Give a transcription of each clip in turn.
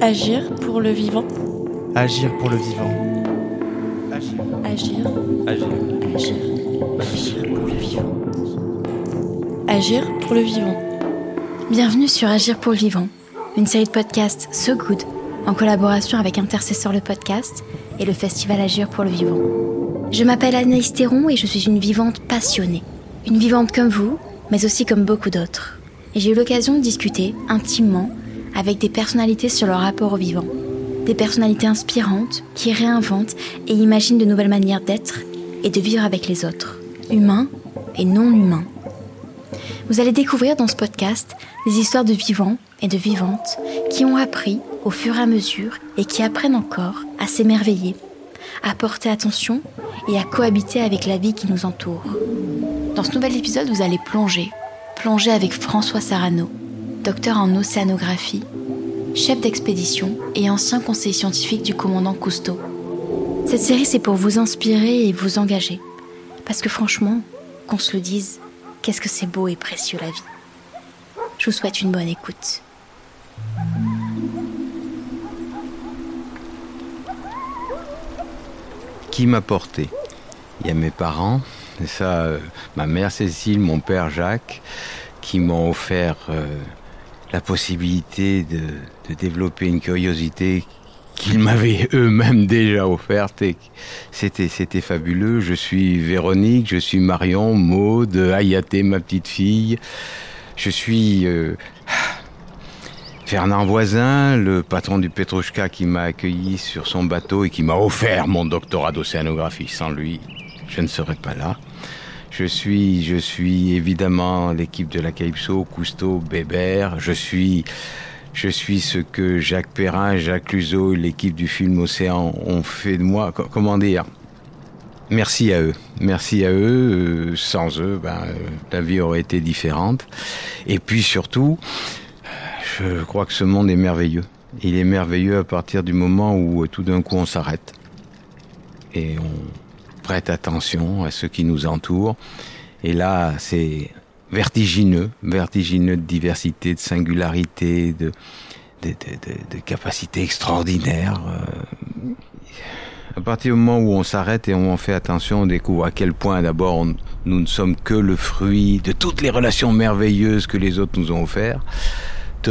Agir pour le vivant. Agir pour le vivant. Agir. Agir. Agir. Agir. Agir pour le vivant. Agir pour le vivant. Bienvenue sur Agir pour le vivant, une série de podcasts So Good en collaboration avec Intercesseur le podcast et le festival Agir pour le vivant. Je m'appelle Anaïs Théron et je suis une vivante passionnée. Une vivante comme vous, mais aussi comme beaucoup d'autres. Et j'ai eu l'occasion de discuter intimement avec des personnalités sur leur rapport au vivant. Des personnalités inspirantes qui réinventent et imaginent de nouvelles manières d'être et de vivre avec les autres, humains et non humains. Vous allez découvrir dans ce podcast des histoires de vivants et de vivantes qui ont appris au fur et à mesure et qui apprennent encore à s'émerveiller, à porter attention et à cohabiter avec la vie qui nous entoure. Dans ce nouvel épisode, vous allez plonger, avec François Sarano, docteur en océanographie, chef d'expédition et ancien conseiller scientifique du commandant Cousteau. Cette série, c'est pour vous inspirer et vous engager. Parce que franchement, qu'on se le dise, qu'est-ce que c'est beau et précieux la vie. Je vous souhaite une bonne écoute. Qui m'a porté? Il y a mes parents, ça, euh, ma mère Cécile, mon père Jacques, qui m'ont offert euh, la possibilité de, développer une curiosité qu'ils m'avaient eux-mêmes déjà offerte c'était fabuleux. Je suis Véronique, je suis Marion, Maude, Ayaté, ma petite fille. Je suis euh, Fernand Voisin, le patron du Petrouchka qui m'a accueilli sur son bateau et qui m'a offert mon doctorat d'océanographie. Sans lui, je ne serais pas là. Je suis, je suis évidemment l'équipe de la Calypso, Cousteau, Bébert. Je suis, ce que Jacques Perrin, Jacques Luzo, l'équipe du film Océan ont fait de moi. Co- Comment dire? Merci à eux. Merci à eux. Euh, Sans eux, ben, euh, la vie aurait été différente. Et puis surtout, je crois que ce monde est merveilleux. Il est merveilleux à partir du moment où euh, tout d'un coup on s'arrête et on prête attention à ce qui nous entoure. Et là, c'est vertigineux, vertigineux de diversité, de singularité, de, de, de. Euh, À partir du moment où on s'arrête et où on fait attention, on découvre à quel point d'abord nous ne sommes que le fruit de toutes les relations merveilleuses que les autres nous ont offertes,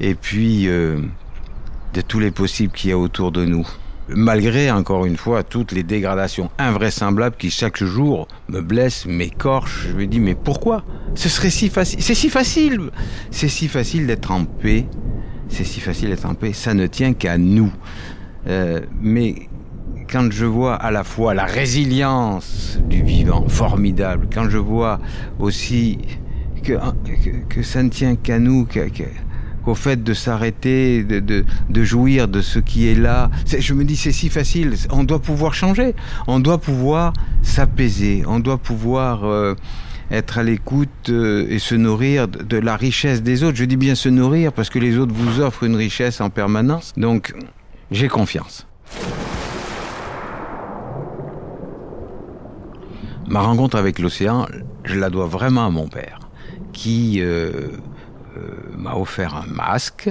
et puis euh, de tous les possibles qu'il y a autour de nous. Malgré, encore une fois, toutes les dégradations invraisemblables qui chaque jour me blessent, m'écorchent, je me dis mais pourquoi? Ce serait si facile, c'est si facile, c'est si facile d'être en paix, c'est si facile d'être en paix, ça ne tient qu'à nous. Euh, mais quand je vois à la fois la résilience du vivant, formidable, quand je vois aussi que, que, que ça ne tient qu'à nous, que- qu'au fait de s'arrêter, de, de, jouir de ce qui est là, je me dis c'est si facile, on doit pouvoir changer, on doit pouvoir s'apaiser, on doit pouvoir euh, être à l'écoute euh, et se nourrir de, la richesse des autres. Je dis bien se nourrir parce que les autres vous offrent une richesse en permanence. Donc j'ai confiance. Ma rencontre avec l'océan, je la dois vraiment à mon père, qui euh, m'a offert un masque.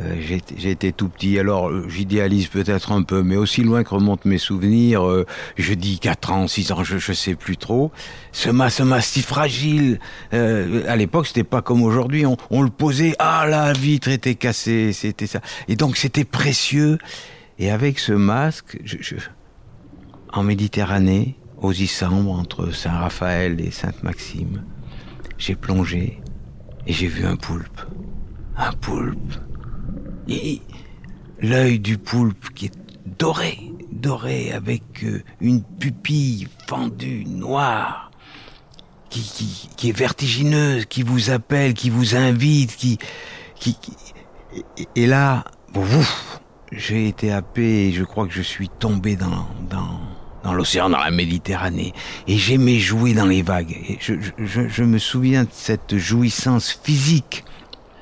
Euh, été tout petit, alors euh, j'idéalise peut-être un peu, mais aussi loin que remontent mes souvenirs, euh, je dis 4 ans, 6 ans, je, je sais plus trop. Ce masque, si fragile, euh, à l'époque c'était pas comme aujourd'hui, on, le posait, ah la vitre était cassée, c'était ça. Et donc c'était précieux. Et avec ce masque, en Méditerranée, aux Issambres, entre Saint-Raphaël et Sainte-Maxime, j'ai plongé et j'ai vu un poulpe. Un poulpe. Et l'œil du poulpe qui est doré, doré avec euh, une pupille fendue, noire, qui, qui, qui est vertigineuse, qui vous appelle, qui vous invite, qui... qui, qui- et, là, j'ai été happé et je crois que je suis tombé dans, dans, dans l'océan, dans la Méditerranée. Et j'aimais jouer dans les vagues. Et je, me souviens de cette jouissance physique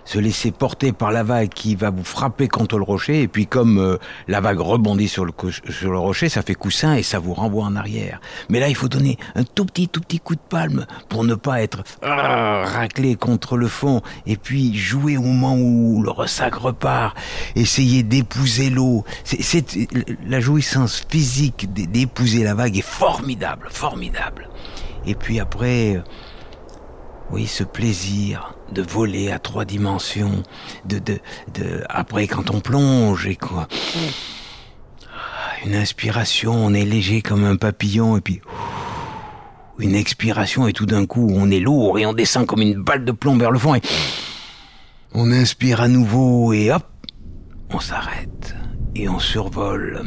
se laisser porter par la vague qui va vous frapper contre le rocher, et puis comme euh, la vague rebondit sur le, sur le rocher, ça fait coussin et ça vous renvoie en arrière. Mais là, il faut donner un tout petit, tout petit coup de palme pour ne pas être ah, raclé contre le fond, et puis jouer au moment où le ressac repart, essayer d'épouser l'eau. C'est la jouissance physique d'épouser la vague est formidable, formidable. Et puis après, oui, ce plaisir de voler à trois dimensions, de, de, de, après quand on plonge et quoi. Une inspiration, on est léger comme un papillon et puis une expiration et tout d'un coup on est lourd et on descend comme une balle de plomb vers le fond et on inspire à nouveau et hop, on s'arrête et on survole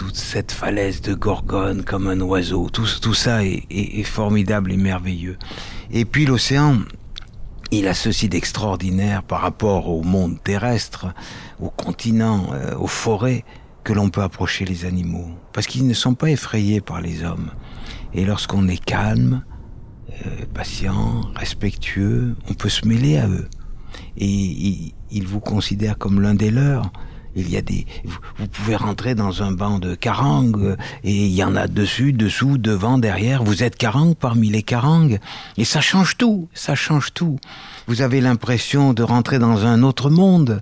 toute cette falaise de Gorgone comme un oiseau. Tout, tout ça est, formidable et merveilleux. Et puis l'océan, il a ceci d'extraordinaire par rapport au monde terrestre, aux continents, euh, aux forêts, que l'on peut approcher les animaux, parce qu'ils ne sont pas effrayés par les hommes. Et lorsqu'on est calme, euh, patient, respectueux, on peut se mêler à eux. Et ils vous considèrent comme l'un des leurs. Il y a des, vous, pouvez rentrer dans un banc de carangues et il y en a dessus, dessous, devant, derrière. Vous êtes carangue parmi les carangues et ça change tout, ça change tout. Vous avez l'impression de rentrer dans un autre monde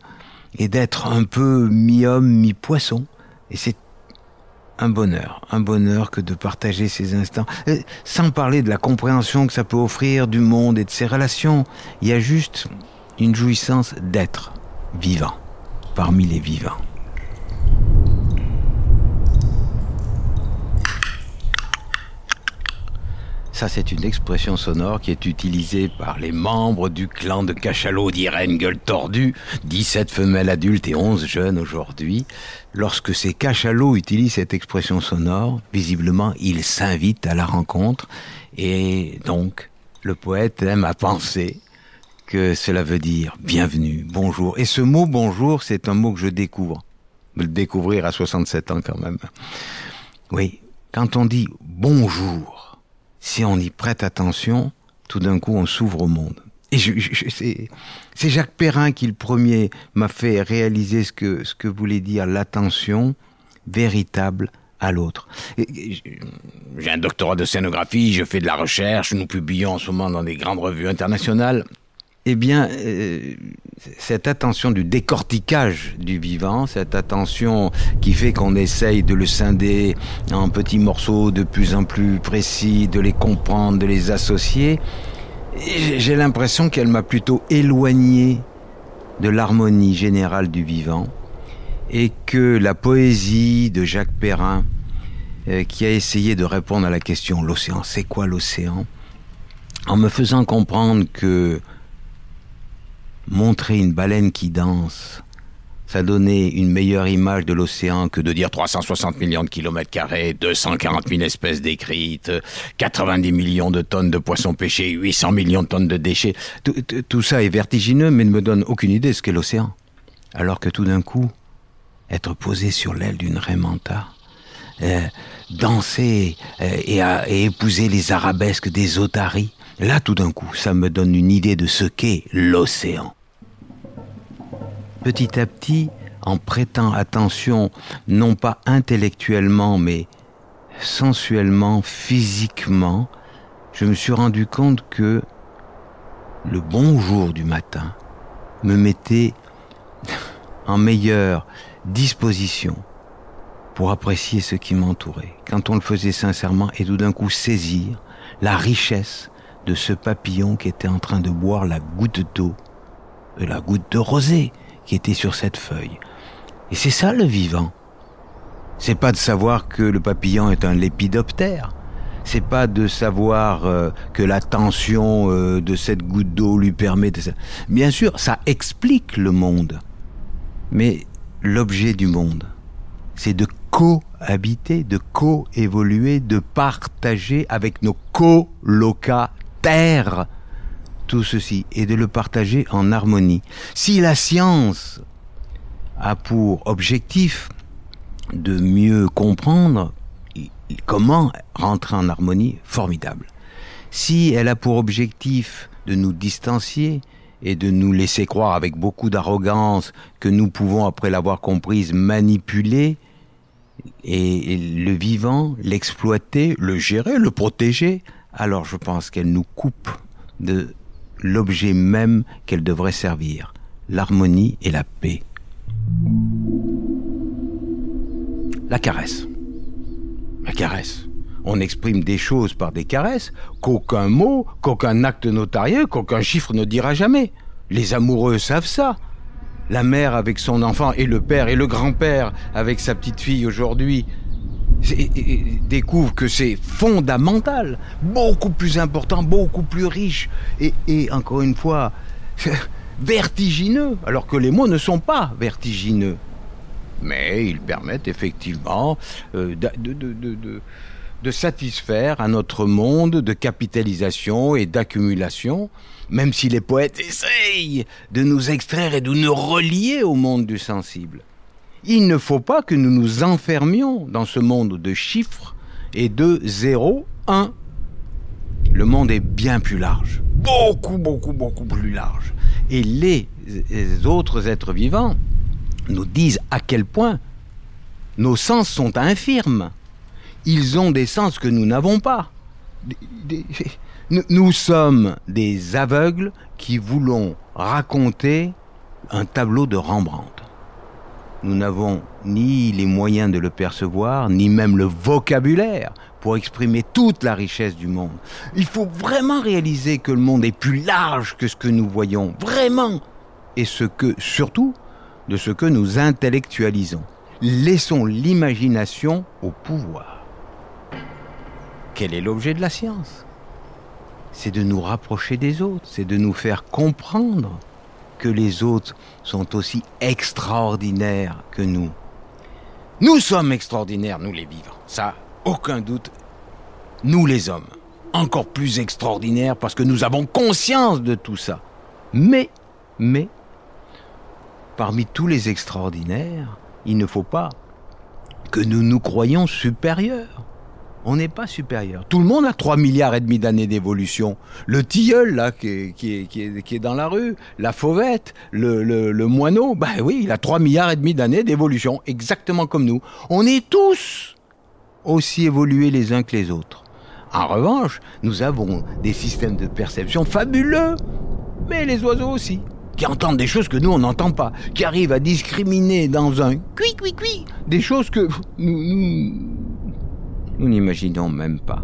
et d'être un peu mi-homme, mi-poisson. Et c'est un bonheur, un bonheur que de partager ces instants, euh, sans parler de la compréhension que ça peut offrir du monde et de ses relations. Il y a juste une jouissance d'être vivant parmi les vivants. Ça, c'est une expression sonore qui est utilisée par les membres du clan de cachalot d'Irène Gueule Tordue, 17 femelles adultes et 11 jeunes aujourd'hui. Lorsque ces cachalots utilisent cette expression sonore, visiblement, ils s'invitent à la rencontre et donc, le poète aime à penser que cela veut dire bienvenue, bonjour. Et ce mot bonjour, c'est un mot que je découvre. Le découvrir à 67 ans quand même. Oui, quand on dit bonjour, si on y prête attention, tout d'un coup on s'ouvre au monde. Et c'est Jacques Perrin qui le premier m'a fait réaliser ce que, ce que voulait dire l'attention véritable à l'autre. J'ai un doctorat de scénographie, je fais de la recherche, nous publions en ce moment dans des grandes revues internationales eh bien, euh, cette attention du décortiquage du vivant, cette attention qui fait qu'on essaye de le scinder en petits morceaux de plus en plus précis, de les comprendre, de les associer, j'ai l'impression qu'elle m'a plutôt éloigné de l'harmonie générale du vivant et que la poésie de Jacques Perrin, euh, qui a essayé de répondre à la question l'océan, c'est quoi l'océan? En me faisant comprendre que montrer une baleine qui danse, ça donnait une meilleure image de l'océan que de dire 360 millions de kilomètres carrés, 240 000 espèces décrites, 90 millions de tonnes de poissons pêchés, 800 millions de tonnes de déchets. Tout, ça est vertigineux, mais ne me donne aucune idée de ce qu'est l'océan. Alors que tout d'un coup, être posé sur l'aile d'une raimanta, euh, danser euh, et, et, épouser les arabesques des otaries, là tout d'un coup, ça me donne une idée de ce qu'est l'océan petit à petit, en prêtant attention, non pas intellectuellement, mais sensuellement, physiquement, je me suis rendu compte que le bonjour du matin me mettait en meilleure disposition pour apprécier ce qui m'entourait, quand on le faisait sincèrement et tout d'un coup saisir la richesse de ce papillon qui était en train de boire la goutte d'eau, la goutte de rosée, qui était sur cette feuille. Et c'est ça le vivant. C'est pas de savoir que le papillon est un lépidoptère. C'est pas de savoir euh, que la tension euh, de cette goutte d'eau lui permet de... Bien sûr, ça explique le monde. Mais l'objet du monde, c'est de cohabiter, de co-évoluer, de partager avec nos colocataires tout ceci et de le partager en harmonie. Si la science a pour objectif de mieux comprendre comment rentrer en harmonie, formidable. Si elle a pour objectif de nous distancier et de nous laisser croire avec beaucoup d'arrogance que nous pouvons, après l'avoir comprise, manipuler et le vivant, l'exploiter, le gérer, le protéger, alors je pense qu'elle nous coupe de l'objet même qu'elle devrait servir, l'harmonie et la paix. La caresse. La caresse. On exprime des choses par des caresses qu'aucun mot, qu'aucun acte notarié, qu'aucun chiffre ne dira jamais. Les amoureux savent ça. La mère avec son enfant et le père et le grand-père avec sa petite fille aujourd'hui découvrent que c'est fondamental, beaucoup plus important, beaucoup plus riche et, encore une fois vertigineux, alors que les mots ne sont pas vertigineux. Mais ils permettent effectivement euh, de, de, satisfaire à notre monde de capitalisation et d'accumulation, même si les poètes essayent de nous extraire et de nous relier au monde du sensible. Il ne faut pas que nous nous enfermions dans ce monde de chiffres et de 0, 1. Le monde est bien plus large, beaucoup, beaucoup, beaucoup plus large. Et les autres êtres vivants nous disent à quel point nos sens sont infirmes. Ils ont des sens que nous n'avons pas. Nous sommes des aveugles qui voulons raconter un tableau de Rembrandt. Nous n'avons ni les moyens de le percevoir, ni même le vocabulaire pour exprimer toute la richesse du monde. Il faut vraiment réaliser que le monde est plus large que ce que nous voyons, vraiment, et ce que, surtout, de ce que nous intellectualisons. Laissons l'imagination au pouvoir. Quel est l'objet de la science? C'est de nous rapprocher des autres, c'est de nous faire comprendre que les autres sont aussi extraordinaires que nous. Nous sommes extraordinaires, nous les vivants. Ça, aucun doute. Nous les hommes. Encore plus extraordinaires parce que nous avons conscience de tout ça. Mais, mais, parmi tous les extraordinaires, il ne faut pas que nous nous croyions supérieurs. On n'est pas supérieur. Tout le monde a 3 milliards et demi d'années d'évolution. Le tilleul, là, qui est, qui, est, dans la rue, la fauvette, le, le, moineau, bah oui, il a 3 milliards et demi d'années d'évolution, exactement comme nous. On est tous aussi évolués les uns que les autres. En revanche, nous avons des systèmes de perception fabuleux, mais les oiseaux aussi qui entendent des choses que nous on n'entend pas, qui arrivent à discriminer dans un cui cui cui des choses que nous nous n'imaginons même pas.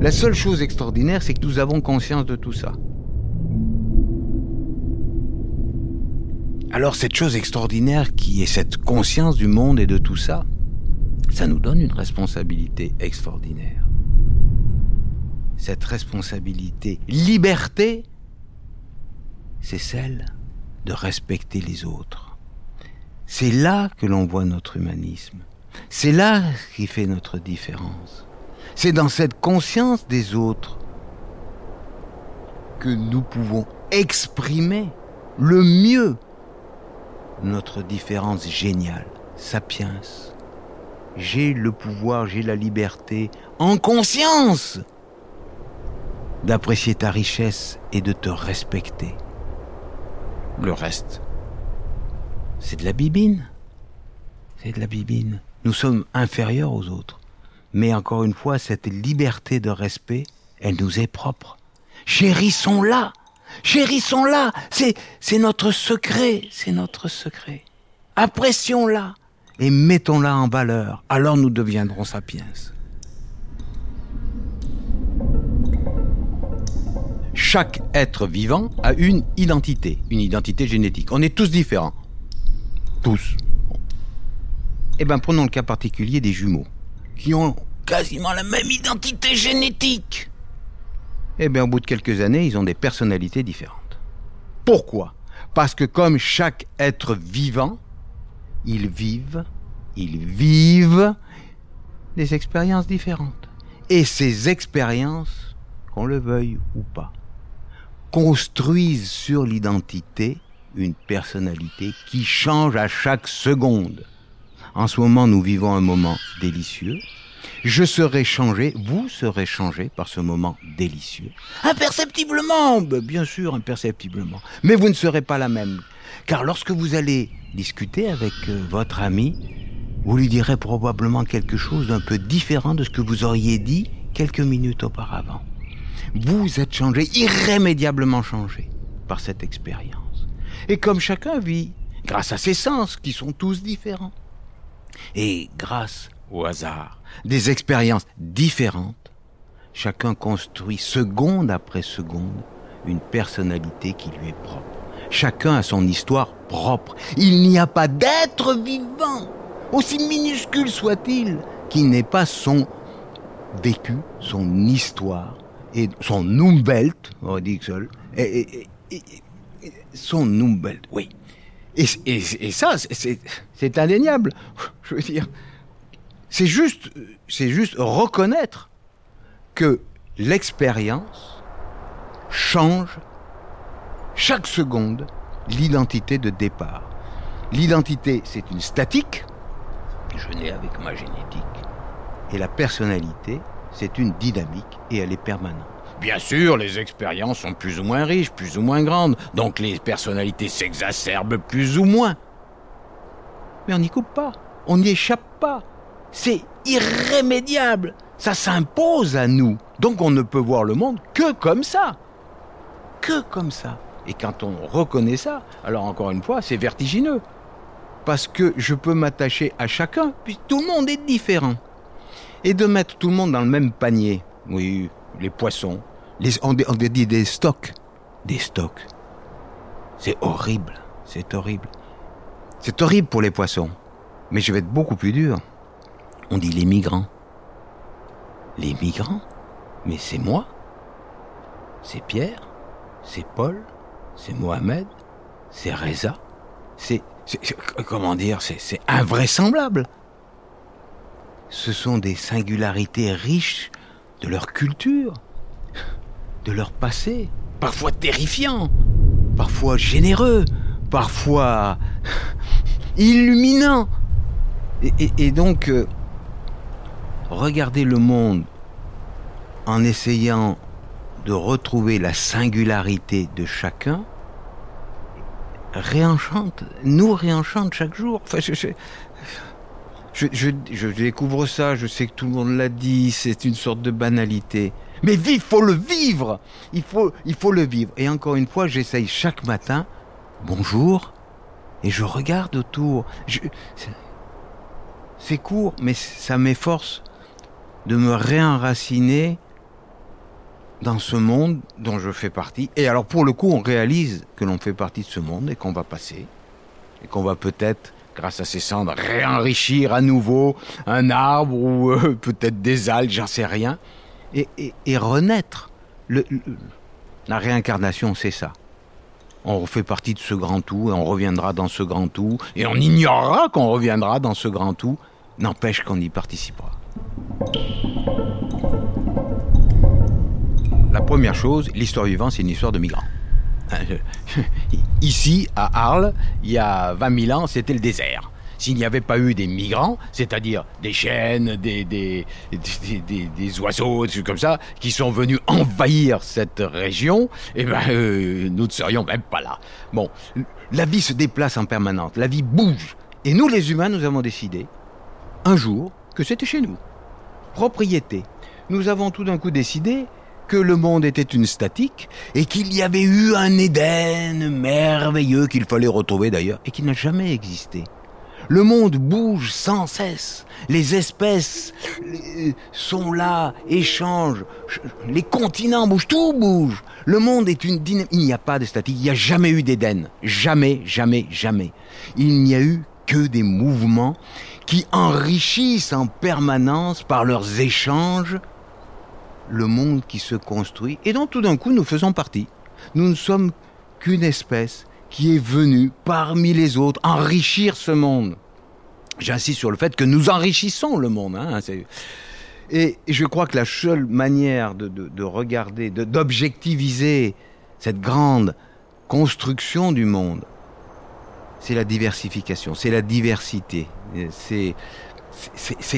La seule chose extraordinaire, c'est que nous avons conscience de tout ça. Alors cette chose extraordinaire qui est cette conscience du monde et de tout ça, ça nous donne une responsabilité extraordinaire. Cette responsabilité, liberté, c'est celle de respecter les autres. C'est là que l'on voit notre humanisme. C'est là qui fait notre différence. C'est dans cette conscience des autres que nous pouvons exprimer le mieux notre différence géniale, sapiens. J'ai le pouvoir, j'ai la liberté, en conscience, d'apprécier ta richesse et de te respecter. Le reste, c'est de la bibine. C'est de la bibine. Nous sommes inférieurs aux autres. Mais encore une fois, cette liberté de respect, elle nous est propre. Chérissons-la. Chérissons-la. C'est, c'est notre secret. C'est notre secret. Apprécions-la et mettons-la en valeur. Alors nous deviendrons sapiens. chaque être vivant a une identité, une identité génétique. On est tous différents. Tous. Eh bien, prenons le cas particulier des jumeaux, qui ont quasiment la même identité génétique. Eh bien, au bout de quelques années, ils ont des personnalités différentes. Pourquoi? Parce que comme chaque être vivant, ils vivent, ils vivent des expériences différentes. Et ces expériences, qu'on le veuille ou pas, construisent sur l'identité une personnalité qui change à chaque seconde. En ce moment, nous vivons un moment délicieux. Je serai changé, vous serez changé par ce moment délicieux. Imperceptiblement, ben, bien sûr, imperceptiblement. Mais vous ne serez pas la même. Car lorsque vous allez discuter avec euh, votre ami, vous lui direz probablement quelque chose d'un peu différent de ce que vous auriez dit quelques minutes auparavant. Vous êtes changé, irrémédiablement changé par cette expérience. Et comme chacun vit, grâce à ses sens qui sont tous différents, et grâce au hasard, des expériences différentes, chacun construit seconde après seconde une personnalité qui lui est propre. Chacun a son histoire propre. Il n'y a pas d'être vivant, aussi minuscule soit-il, qui n'ait pas son vécu, son histoire, et son Umwelt, on dit seul, son Umwelt, oui. Et, ça, c'est indéniable. Je veux dire, c'est juste, c'est juste reconnaître que l'expérience change chaque seconde l'identité de départ. L'identité, c'est une statique, je nais avec ma génétique, et la personnalité, c'est une dynamique et elle est permanente. Bien sûr, les expériences sont plus ou moins riches, plus ou moins grandes, donc les personnalités s'exacerbent plus ou moins. Mais on n'y coupe pas, on n'y échappe pas. C'est irrémédiable, ça s'impose à nous. Donc on ne peut voir le monde que comme ça. Que comme ça. Et quand on reconnaît ça, alors encore une fois, c'est vertigineux. Parce que je peux m'attacher à chacun, puis tout le monde est différent. Et de mettre tout le monde dans le même panier, oui, les poissons, on, on dit des stocks, des stocks. C'est horrible, c'est horrible. C'est horrible pour les poissons. Mais je vais être beaucoup plus dur. On dit les migrants. Les migrants? Mais c'est moi C'est Pierre C'est Paul c'est Mohamed, c'est Reza, c'est, comment dire, c'est invraisemblable. Ce sont des singularités riches de leur culture, de leur passé, parfois terrifiants, parfois généreux, parfois illuminants. Et, donc, euh, regarder le monde en essayant de retrouver la singularité de chacun réenchante, nous réenchante chaque jour. Enfin, je, je, découvre ça, je sais que tout le monde l'a dit, c'est une sorte de banalité. Mais il faut le vivre il faut, il faut le vivre. Et encore une fois, j'essaye chaque matin, bonjour, et je regarde autour. C'est court, mais ça m'efforce de me réenraciner dans ce monde dont je fais partie. Et alors pour le coup, on réalise que l'on fait partie de ce monde et qu'on va passer. Et qu'on va peut-être, grâce à ces cendres, réenrichir à nouveau un arbre ou euh, peut-être des algues, j'en sais rien. Et, renaître. La réincarnation, c'est ça. On fait partie de ce grand tout et on reviendra dans ce grand tout. Et on ignorera qu'on reviendra dans ce grand tout. N'empêche qu'on y participera. La première chose, l'histoire vivante, c'est une histoire de migrants. Ici, à Arles, il y a 20 000 ans, c'était le désert. S'il n'y avait pas eu des migrants, c'est-à-dire des chênes, des, des, des, oiseaux, des trucs comme ça, qui sont venus envahir cette région, eh ben, euh, nous ne serions même pas là. Bon, la vie se déplace en permanence, la vie bouge. Et nous, les humains, nous avons décidé, un jour, que c'était chez nous. Propriété. Nous avons tout d'un coup décidé que le monde était une statique et qu'il y avait eu un Éden merveilleux qu'il fallait retrouver d'ailleurs et qui n'a jamais existé. Le monde bouge sans cesse. Les espèces sont là, échangent. Les continents bougent, tout bouge. Le monde est une dynamique. Il n'y a pas de statique. Il n'y a jamais eu d'Éden. Jamais, jamais, jamais. Il n'y a eu que des mouvements qui enrichissent en permanence par leurs échanges le monde qui se construit et dont tout d'un coup nous faisons partie. Nous ne sommes qu'une espèce qui est venue parmi les autres enrichir ce monde. J'insiste sur le fait que nous enrichissons le monde. Hein, et je crois que la seule manière de, de regarder, d'objectiviser cette grande construction du monde, c'est la diversification, c'est la diversité, C'est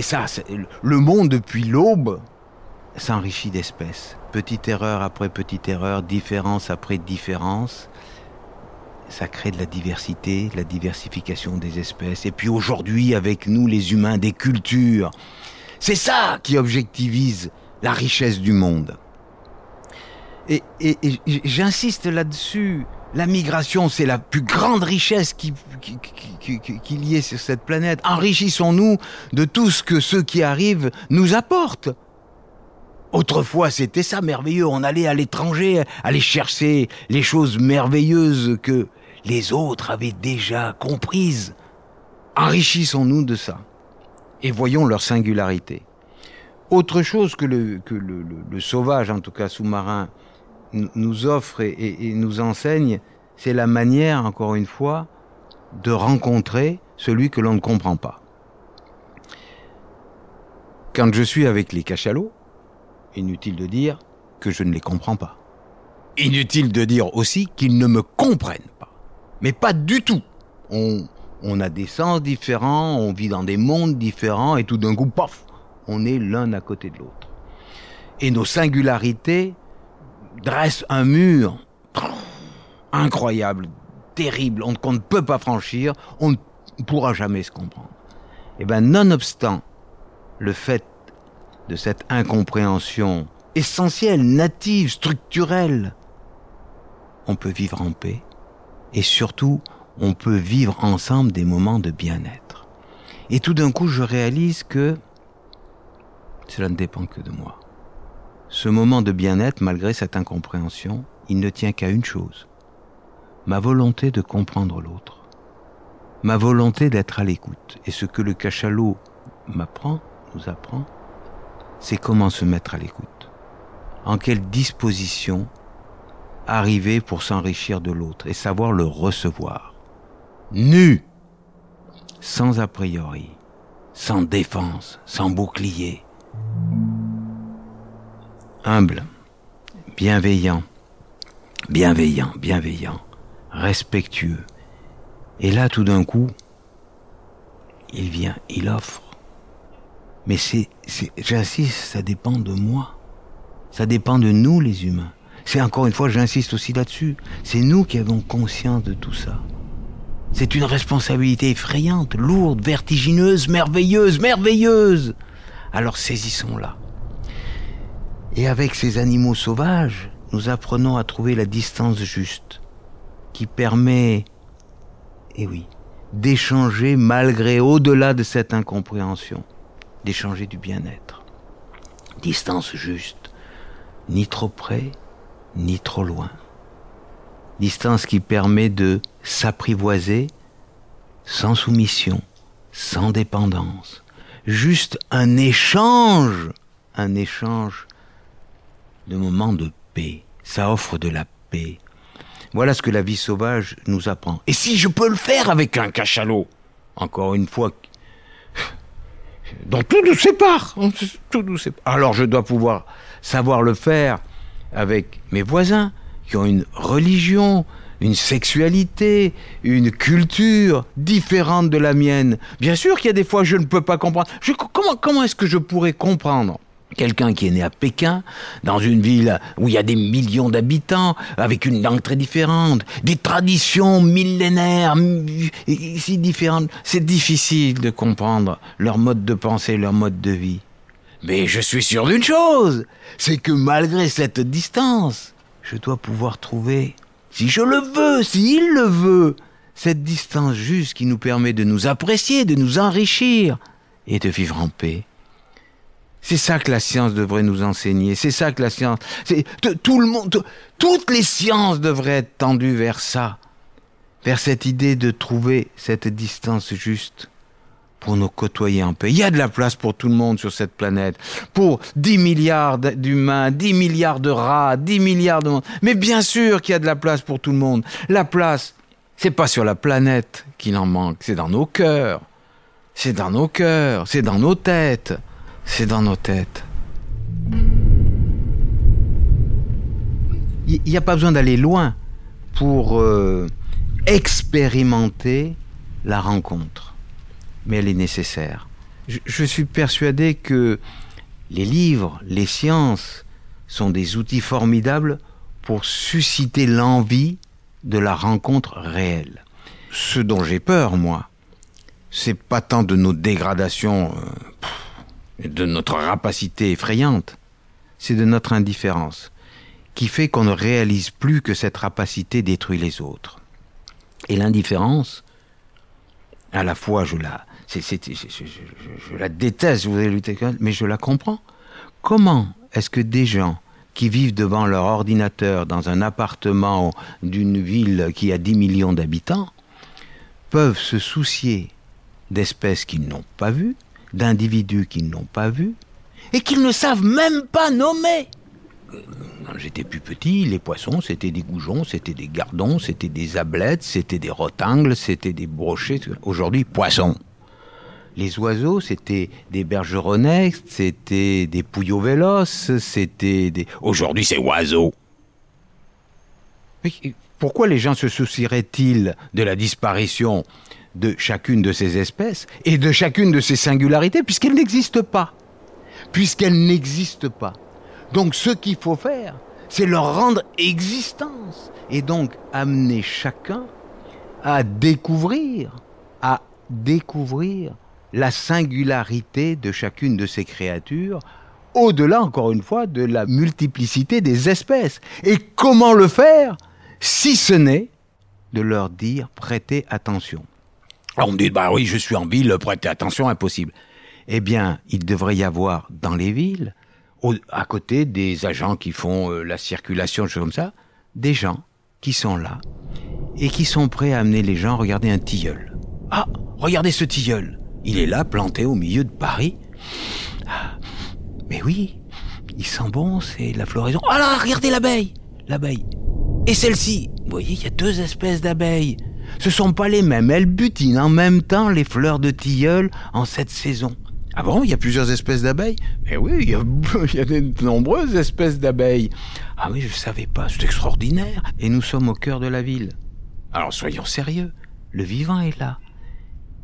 ça, le monde depuis l'aube s'enrichit d'espèces. Petite erreur après petite erreur, différence après différence. Ça crée de la diversité, la diversification des espèces. Et puis aujourd'hui, avec nous les humains, des cultures. C'est ça qui objectivise la richesse du monde. Et, j'insiste là-dessus. La migration, c'est la plus grande richesse qu'il qui, y ait sur cette planète. Enrichissons-nous de tout ce que ceux qui arrivent nous apportent. Autrefois, c'était ça merveilleux. On allait à l'étranger, aller chercher les choses merveilleuses que les autres avaient déjà comprises. Enrichissons-nous de ça et voyons leur singularité. Autre chose que le, sauvage, en tout cas sous-marin, nous offre et, nous enseigne, c'est la manière, encore une fois, de rencontrer celui que l'on ne comprend pas. Quand je suis avec les cachalots, inutile de dire que je ne les comprends pas. Inutile de dire aussi qu'ils ne me comprennent. Mais pas du tout. On, on a des sens différents, on vit dans des mondes différents, et tout d'un coup, paf, on est l'un à côté de l'autre. Et nos singularités dresse un mur incroyable, terrible, qu'on ne peut pas franchir, on ne pourra jamais se comprendre. Et eh bien, nonobstant le fait de cette incompréhension essentielle, native, structurelle, on peut vivre en paix et surtout, on peut vivre ensemble des moments de bien-être. Et tout d'un coup, je réalise que cela ne dépend que de moi. Ce moment de bien-être, malgré cette incompréhension, il ne tient qu'à une chose. Ma volonté de comprendre l'autre. Ma volonté d'être à l'écoute. Et ce que le cachalot m'apprend, nous apprend, c'est comment se mettre à l'écoute. En quelle disposition arriver pour s'enrichir de l'autre et savoir le recevoir. Nu, sans a priori, sans défense, sans bouclier, humble, bienveillant, bienveillant, bienveillant, respectueux. Et là, tout d'un coup, il vient, il offre. Mais c'est, j'insiste, ça dépend de moi. Ça dépend de nous, les humains. C'est encore une fois, j'insiste aussi là-dessus. C'est nous qui avons conscience de tout ça. C'est une responsabilité effrayante, lourde, vertigineuse, merveilleuse, merveilleuse. Alors saisissons-la. Et avec ces animaux sauvages, nous apprenons à trouver la distance juste, qui permet, eh oui, d'échanger malgré, au-delà de cette incompréhension, d'échanger du bien-être. Distance juste, ni trop près, ni trop loin. Distance qui permet de s'apprivoiser sans soumission, sans dépendance. Juste un échange, un échange de moments de paix. Ça offre de la paix. Voilà ce que la vie sauvage nous apprend. Et si je peux le faire avec un cachalot? Encore une fois, dont tout nous sépare. Tout nous sépare. Alors je dois pouvoir savoir le faire avec mes voisins qui ont une religion, une sexualité, une culture différente de la mienne. Bien sûr qu'il y a des fois je ne peux pas comprendre. comment comment est-ce que je pourrais comprendre Quelqu'un qui est né à Pékin, dans une ville où il y a des millions d'habitants, avec une langue très différente, des traditions millénaires si différentes, c'est difficile de comprendre leur mode de pensée, leur mode de vie. Mais je suis sûr d'une chose, c'est que malgré cette distance, je dois pouvoir trouver, si je le veux, s'il le veut, cette distance juste qui nous permet de nous apprécier, de nous enrichir et de vivre en paix. C'est ça que la science devrait nous enseigner. C'est ça que la science, tout le monde, toutes les sciences devraient être tendues vers ça, vers cette idée de trouver cette distance juste pour nous côtoyer en paix. Il y a de la place pour tout le monde sur cette planète, pour 10 milliards d'humains, 10 milliards de rats, 10 milliards de monde. Mais bien sûr qu'il y a de la place pour tout le monde. La place, c'est pas sur la planète qu'il en manque, c'est dans nos cœurs. C'est dans nos cœurs, c'est dans nos têtes c'est dans nos têtes. Il n'y a pas besoin d'aller loin pour euh, expérimenter la rencontre. Mais elle est nécessaire. Je, suis persuadé que les livres, les sciences sont des outils formidables pour susciter l'envie de la rencontre réelle. Ce dont j'ai peur, moi, c'est pas tant de nos dégradations, euh, de notre rapacité effrayante, c'est de notre indifférence, qui fait qu'on ne réalise plus que cette rapacité détruit les autres. Et l'indifférence, à la fois je la, je, la déteste, lutter mais je la comprends. Comment est-ce que des gens qui vivent devant leur ordinateur dans un appartement d'une ville qui a 10 millions d'habitants peuvent se soucier d'espèces qu'ils n'ont pas vues, d'individus qu'ils n'ont pas vus, et qu'ils ne savent même pas nommer? Quand j'étais plus petit, les poissons, c'était des goujons, c'était des gardons, c'était des ablettes, c'était des rotangles, c'était des brochets. Aujourd'hui, poissons. Les oiseaux, c'était des bergeronnets, c'était des pouillots véloces, c'était des... Aujourd'hui, c'est oiseaux. Pourquoi les gens se soucieraient-ils de la disparition de chacune de ces espèces et de chacune de ces singularités, puisqu'elles n'existent pas? Puisqu'elles n'existent pas. Donc ce qu'il faut faire, c'est leur rendre existence et donc amener chacun à découvrir, à découvrir la singularité de chacune de ces créatures, au-delà, encore une fois, de la multiplicité des espèces. Et comment le faire si ce n'est de leur dire prêtez attention. Alors on me dit, bah oui, je suis en ville, prêtez attention, impossible. Eh bien, il devrait y avoir dans les villes, à côté des agents qui font euh, la circulation, choses comme ça, des gens qui sont là et qui sont prêts à amener les gens regarder un tilleul. Ah, regardez ce tilleul. Il est là, planté au milieu de Paris. Ah, mais oui, il sent bon, c'est la floraison. Ah là, regardez l'abeille L'abeille. Et celle-ci Vous voyez, il y a deux espèces d'abeilles. Ce sont pas les mêmes. Elles butinent en même temps les fleurs de tilleul en cette saison. Ah bon, il y a plusieurs espèces d'abeilles? Mais oui, il y, a, il y a de nombreuses espèces d'abeilles. Ah oui, je savais pas, c'est extraordinaire. Et nous sommes au cœur de la ville. Alors soyons sérieux, le vivant est là.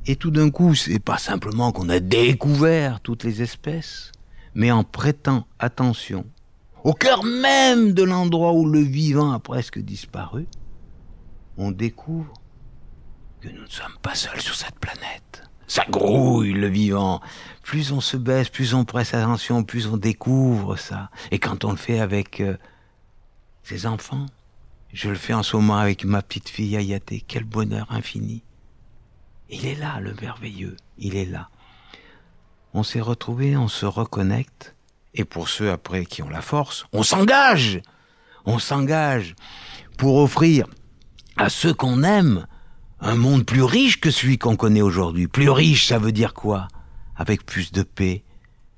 Et tout d'un coup, c'est pas simplement qu'on a découvert toutes les espèces, mais en prêtant attention au cœur même de l'endroit où le vivant a presque disparu, on découvre que nous ne sommes pas seuls sur cette planète. Ça grouille le vivant. Plus on se baisse, plus on presse attention, plus on découvre ça. Et quand on le fait avec euh, ses enfants, je le fais en ce moment avec ma petite fille Ayaté, quel bonheur infini. Il est là, le merveilleux, il est là. On s'est retrouvés, on se reconnecte, et pour ceux après qui ont la force, on s'engage, on s'engage pour offrir à ceux qu'on aime un monde plus riche que celui qu'on connaît aujourd'hui. Plus riche, ça veut dire quoi? Avec plus de paix,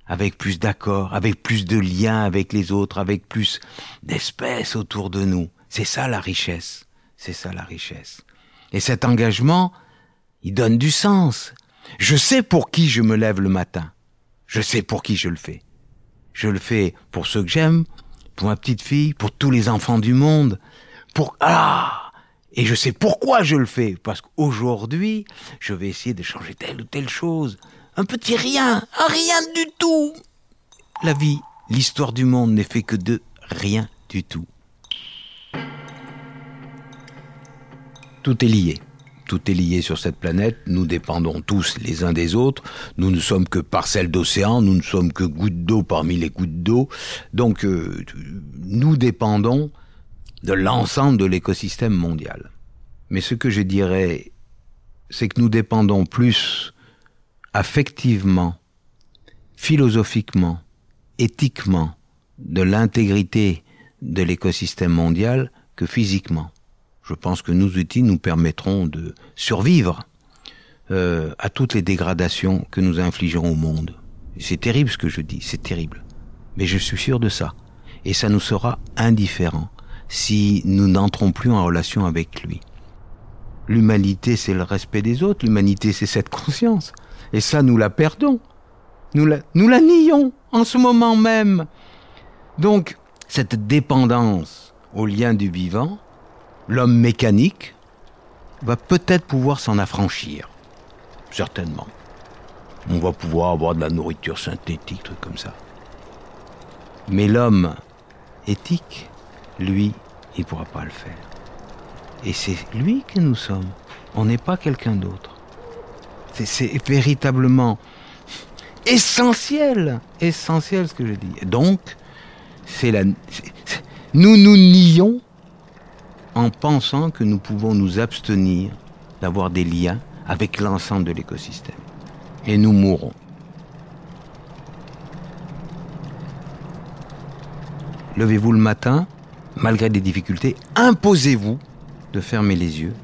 avec plus d'accords, avec plus de liens avec les autres, avec plus d'espèces autour de nous. C'est ça la richesse. C'est ça la richesse. Et cet engagement, il donne du sens. Je sais pour qui je me lève le matin. Je sais pour qui je le fais. Je le fais pour ceux que j'aime, pour ma petite fille, pour tous les enfants du monde, pour ah et je sais pourquoi je le fais parce qu'aujourd'hui, je vais essayer de changer telle ou telle chose, un petit rien, un rien du tout. La vie, l'histoire du monde n'est fait que de rien du tout. Tout est lié tout est lié sur cette planète, nous dépendons tous les uns des autres, nous ne sommes que parcelles d'océan, nous ne sommes que gouttes d'eau parmi les gouttes d'eau, donc euh, nous dépendons de l'ensemble de l'écosystème mondial. Mais ce que je dirais, c'est que nous dépendons plus affectivement, philosophiquement, éthiquement de l'intégrité de l'écosystème mondial que physiquement je pense que nos outils nous permettront de survivre euh, à toutes les dégradations que nous infligerons au monde. C'est terrible ce que je dis, c'est terrible. Mais je suis sûr de ça. Et ça nous sera indifférent si nous n'entrons plus en relation avec lui. L'humanité, c'est le respect des autres. L'humanité, c'est cette conscience. Et ça, nous la perdons. Nous la nions en ce moment même. Donc, cette dépendance au lien du vivant, l'homme mécanique va peut-être pouvoir s'en affranchir. Certainement. On va pouvoir avoir de la nourriture synthétique, trucs comme ça. Mais l'homme éthique, lui, il ne pourra pas le faire. Et c'est lui que nous sommes. On n'est pas quelqu'un d'autre. C'est véritablement essentiel, essentiel ce que je dis. Donc, c'est la, nous nous nions en pensant que nous pouvons nous abstenir d'avoir des liens avec l'ensemble de l'écosystème. Et nous mourrons. Levez-vous le matin, malgré des difficultés, imposez-vous de fermer les yeux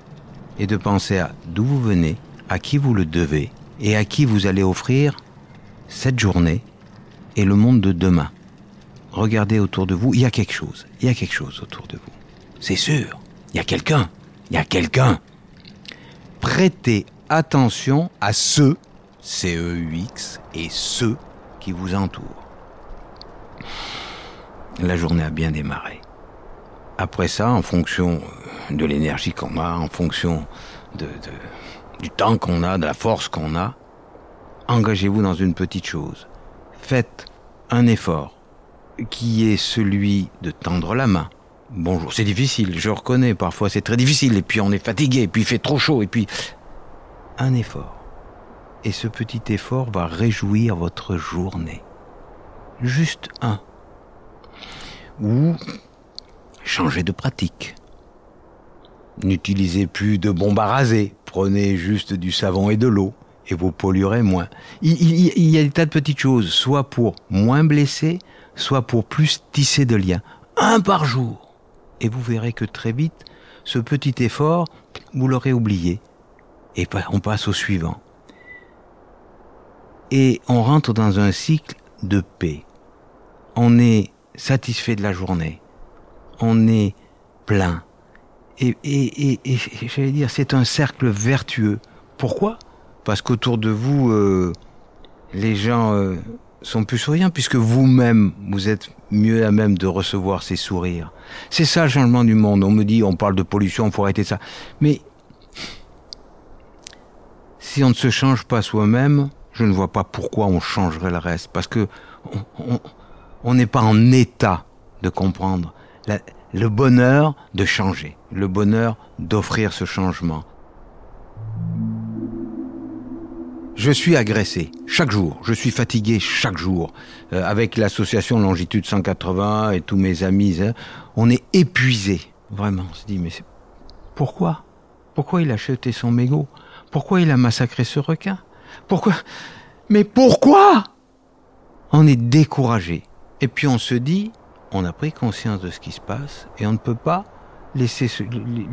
et de penser à d'où vous venez, à qui vous le devez et à qui vous allez offrir cette journée et le monde de demain. Regardez autour de vous, il y a quelque chose, il y a quelque chose autour de vous. C'est sûr, il y a quelqu'un, il y a quelqu'un. Prêtez attention à ceux, C-E-U-X, et ceux qui vous entourent. La journée a bien démarré. Après ça, en fonction de l'énergie qu'on a, en fonction du temps qu'on a, de la force qu'on a, engagez-vous dans une petite chose. Faites un effort qui est celui de tendre la main. Bonjour, c'est difficile, je reconnais, parfois c'est très difficile, et puis on est fatigué, et puis il fait trop chaud, et puis... Un effort. Et ce petit effort va réjouir votre journée. Juste un. Ou changer de pratique. N'utilisez plus de bombes à raser, prenez juste du savon et de l'eau et vous polluerez moins. Il, il, y a des tas de petites choses, soit pour moins blesser, soit pour plus tisser de liens. Un par jour. Et vous verrez que très vite, ce petit effort, vous l'aurez oublié. Et on passe au suivant. Et on rentre dans un cycle de paix. On est satisfait de la journée. On est plein. Et, j'allais dire, c'est un cercle vertueux. Pourquoi? Parce qu'autour de vous, euh, les gens euh, sont plus souriants, puisque vous-même, vous êtes mieux à même de recevoir ces sourires. C'est ça le changement du monde. On me dit, on parle de pollution, il faut arrêter ça. Mais si on ne se change pas soi-même, je ne vois pas pourquoi on changerait le reste. Parce que on n'est pas en état de comprendre le bonheur de changer, le bonheur d'offrir ce changement. Je suis agressé chaque jour, je suis fatigué chaque jour. Euh, avec l'association Longitude 180 et tous mes amis, hein, on est épuisé. Vraiment, on se dit, mais pourquoi? Pourquoi il a jeté son mégot? Pourquoi il a massacré ce requin? Pourquoi? Mais pourquoi? On est découragé. Et puis on se dit, on a pris conscience de ce qui se passe et on ne peut pas laisser,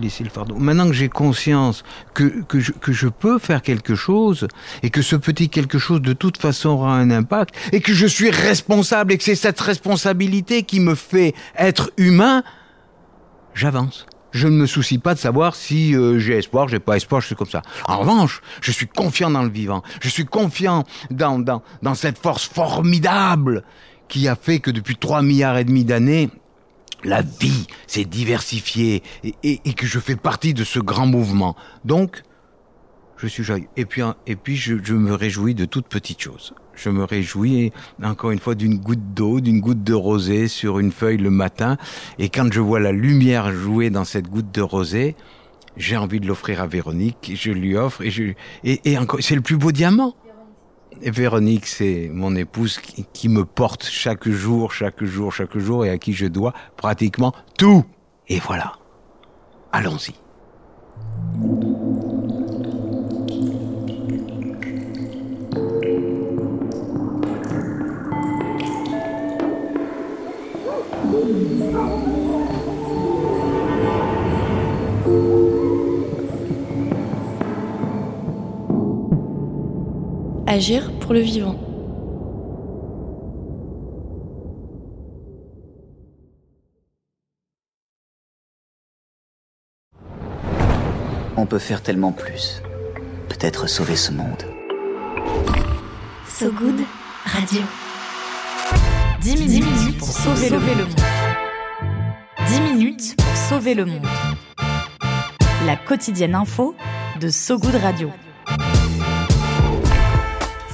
laisser le fardeau. Maintenant que j'ai conscience que, que, je, que je peux faire quelque chose et que ce petit quelque chose de toute façon aura un impact et que je suis responsable et que c'est cette responsabilité qui me fait être humain, j'avance. Je ne me soucie pas de savoir si euh, j'ai espoir, j'ai pas espoir, je suis comme ça. En revanche, je suis confiant dans le vivant. Je suis confiant dans, dans, dans cette force formidable qui a fait que depuis 3 milliards et demi d'années, la vie s'est diversifiée et, que je fais partie de ce grand mouvement. Donc, je suis joyeux. Et puis, et puis je, me réjouis de toutes petites choses. Je me réjouis, encore une fois, d'une goutte d'eau, d'une goutte de rosée sur une feuille le matin. Et quand je vois la lumière jouer dans cette goutte de rosée, j'ai envie de l'offrir à Véronique. Je lui offre et je, et encore, c'est le plus beau diamant. Véronique, c'est mon épouse qui, me porte chaque jour, chaque jour, chaque jour et à qui je dois pratiquement tout. Et voilà. Allons-y. Agir pour le vivant. On peut faire tellement plus. Peut-être sauver ce monde. So Good Radio. 10 minutes, pour sauver, le, monde. 10 minutes pour sauver le monde. La quotidienne info de So Good Radio.